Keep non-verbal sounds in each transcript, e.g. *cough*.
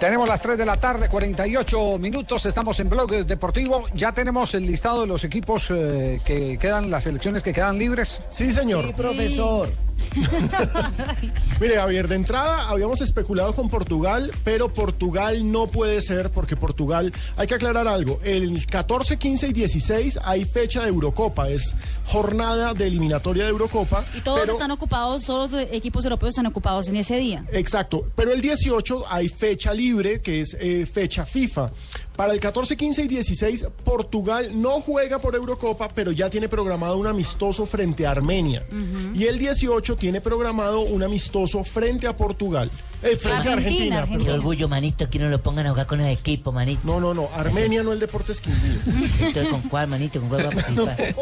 Tenemos las 3 de la tarde, 48 minutos, estamos en Blog Deportivo. Ya tenemos el listado de los equipos eh, que quedan, las selecciones que quedan libres. Sí, señor. profesor. *laughs* Mire, Javier, de entrada habíamos especulado con Portugal, pero Portugal no puede ser porque Portugal, hay que aclarar algo, el 14, 15 y 16 hay fecha de Eurocopa, es jornada de eliminatoria de Eurocopa. Y todos pero- están ocupados, todos los equipos europeos están ocupados en ese día. Exacto, pero el 18 hay fecha libre, que es eh, fecha FIFA. Para el 14, 15 y 16, Portugal no juega por Eurocopa, pero ya tiene programado un amistoso frente a Armenia. Y el 18 tiene programado un amistoso frente a Portugal. Eh, frente a Argentina, Argentina, Argentina. Qué orgullo, manito, que no lo pongan a jugar con los equipos, manito. No, no, no, Armenia no el Deportes Quindío. *laughs* Entonces, ¿con cuál, manito? ¿Con cuál va a *laughs* participar?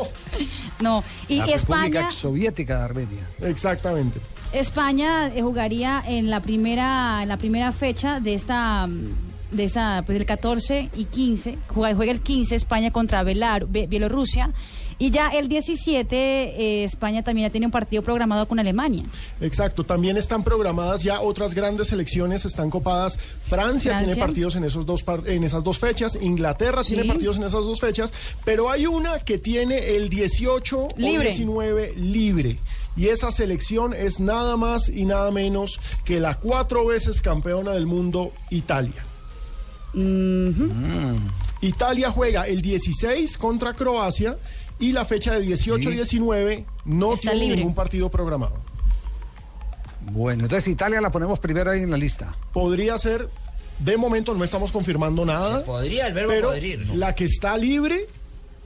No, y La República España, Soviética de Armenia. Exactamente. España eh, jugaría en la primera, en la primera fecha de esta, mm, de esta, pues el 14 y 15, juega, juega el 15 España contra Belar- Be- Bielorrusia y ya el 17 eh, España también ya tiene un partido programado con Alemania. Exacto, también están programadas ya otras grandes selecciones, están copadas. Francia, Francia. tiene partidos en, esos dos en esas dos fechas, Inglaterra Sí. tiene partidos en esas dos fechas, pero hay una que tiene el 18 Libre. o 19 libre. Y esa selección es nada más y nada menos que la cuatro veces campeona del mundo, Italia. Italia juega el 16 contra Croacia y la fecha de 18-19 no Está tiene libre. ningún partido programado. Bueno, entonces Italia la ponemos primero ahí en la lista. podría ser, de momento no estamos confirmando nada, Se podría, el verbo pero podrir, ¿no? la que está libre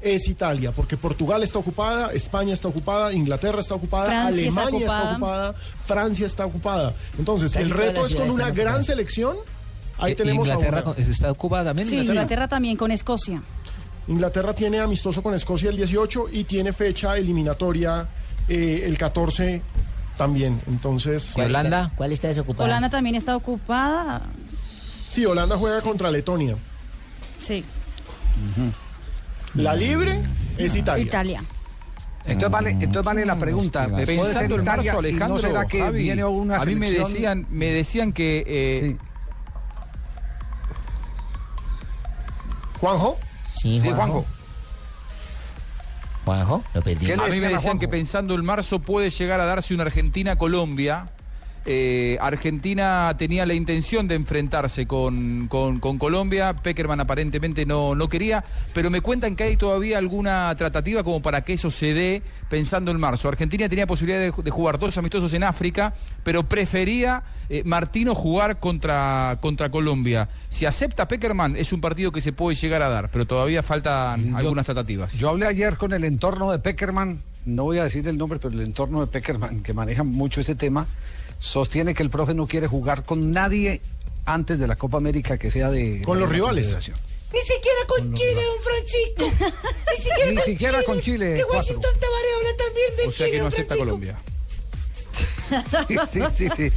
es Italia, porque Portugal está ocupada, España está ocupada, Inglaterra está ocupada, Francia Alemania está ocupada. ocupada, Francia está ocupada. Entonces, Casi el reto es con una gran ocupadas. selección. Ahí Eh, tenemos Inglaterra está ocupada también. Sí, Inglaterra también con Escocia. Inglaterra tiene amistoso con Escocia el 18 y tiene fecha eliminatoria eh, el 14 también. Entonces, ¿Y Holanda? ¿Cuál está desocupada? Holanda también está ocupada. sí, Holanda juega contra Letonia. Sí, La libre es Italia. Italia. Entonces vale, entonces vale la pregunta. ¿puede ser Pensando en Italia y Alejandro, no será que Javi, viene una a mí me decían, me decían que eh, Sí. Juanjo. Sí, Sí, Juanjo. Juanjo. Juanjo, lo perdí. ¿Qué le a mí decían me a decían Juanjo? que pensando en marzo puede llegar a darse una Argentina-Colombia. Eh, Argentina tenía la intención de enfrentarse con, con- con Colombia, Peckerman aparentemente no, no quería, pero me cuentan que hay todavía alguna tratativa como para que eso se dé pensando en marzo. Argentina tenía posibilidad de, de jugar dos amistosos en África, pero prefería eh, Martino jugar contra, contra Colombia. Si acepta Peckerman es un partido que se puede llegar a dar, pero todavía faltan algunas tratativas. Yo hablé ayer con el entorno de Peckerman, no voy a decir el nombre, pero el entorno de Peckerman, que maneja mucho ese tema, sostiene que el profe no quiere jugar con nadie antes de la Copa América que sea de... Con de los la rivales. Ni siquiera con Chile, don Francisco. *laughs* Ni siquiera, Ni con, siquiera Chile, con Chile, Que cuatro. Washington Tabaré habla también de O sea Chile, que no acepta Francisco. Colombia. *laughs* Sí, sí, sí, sí.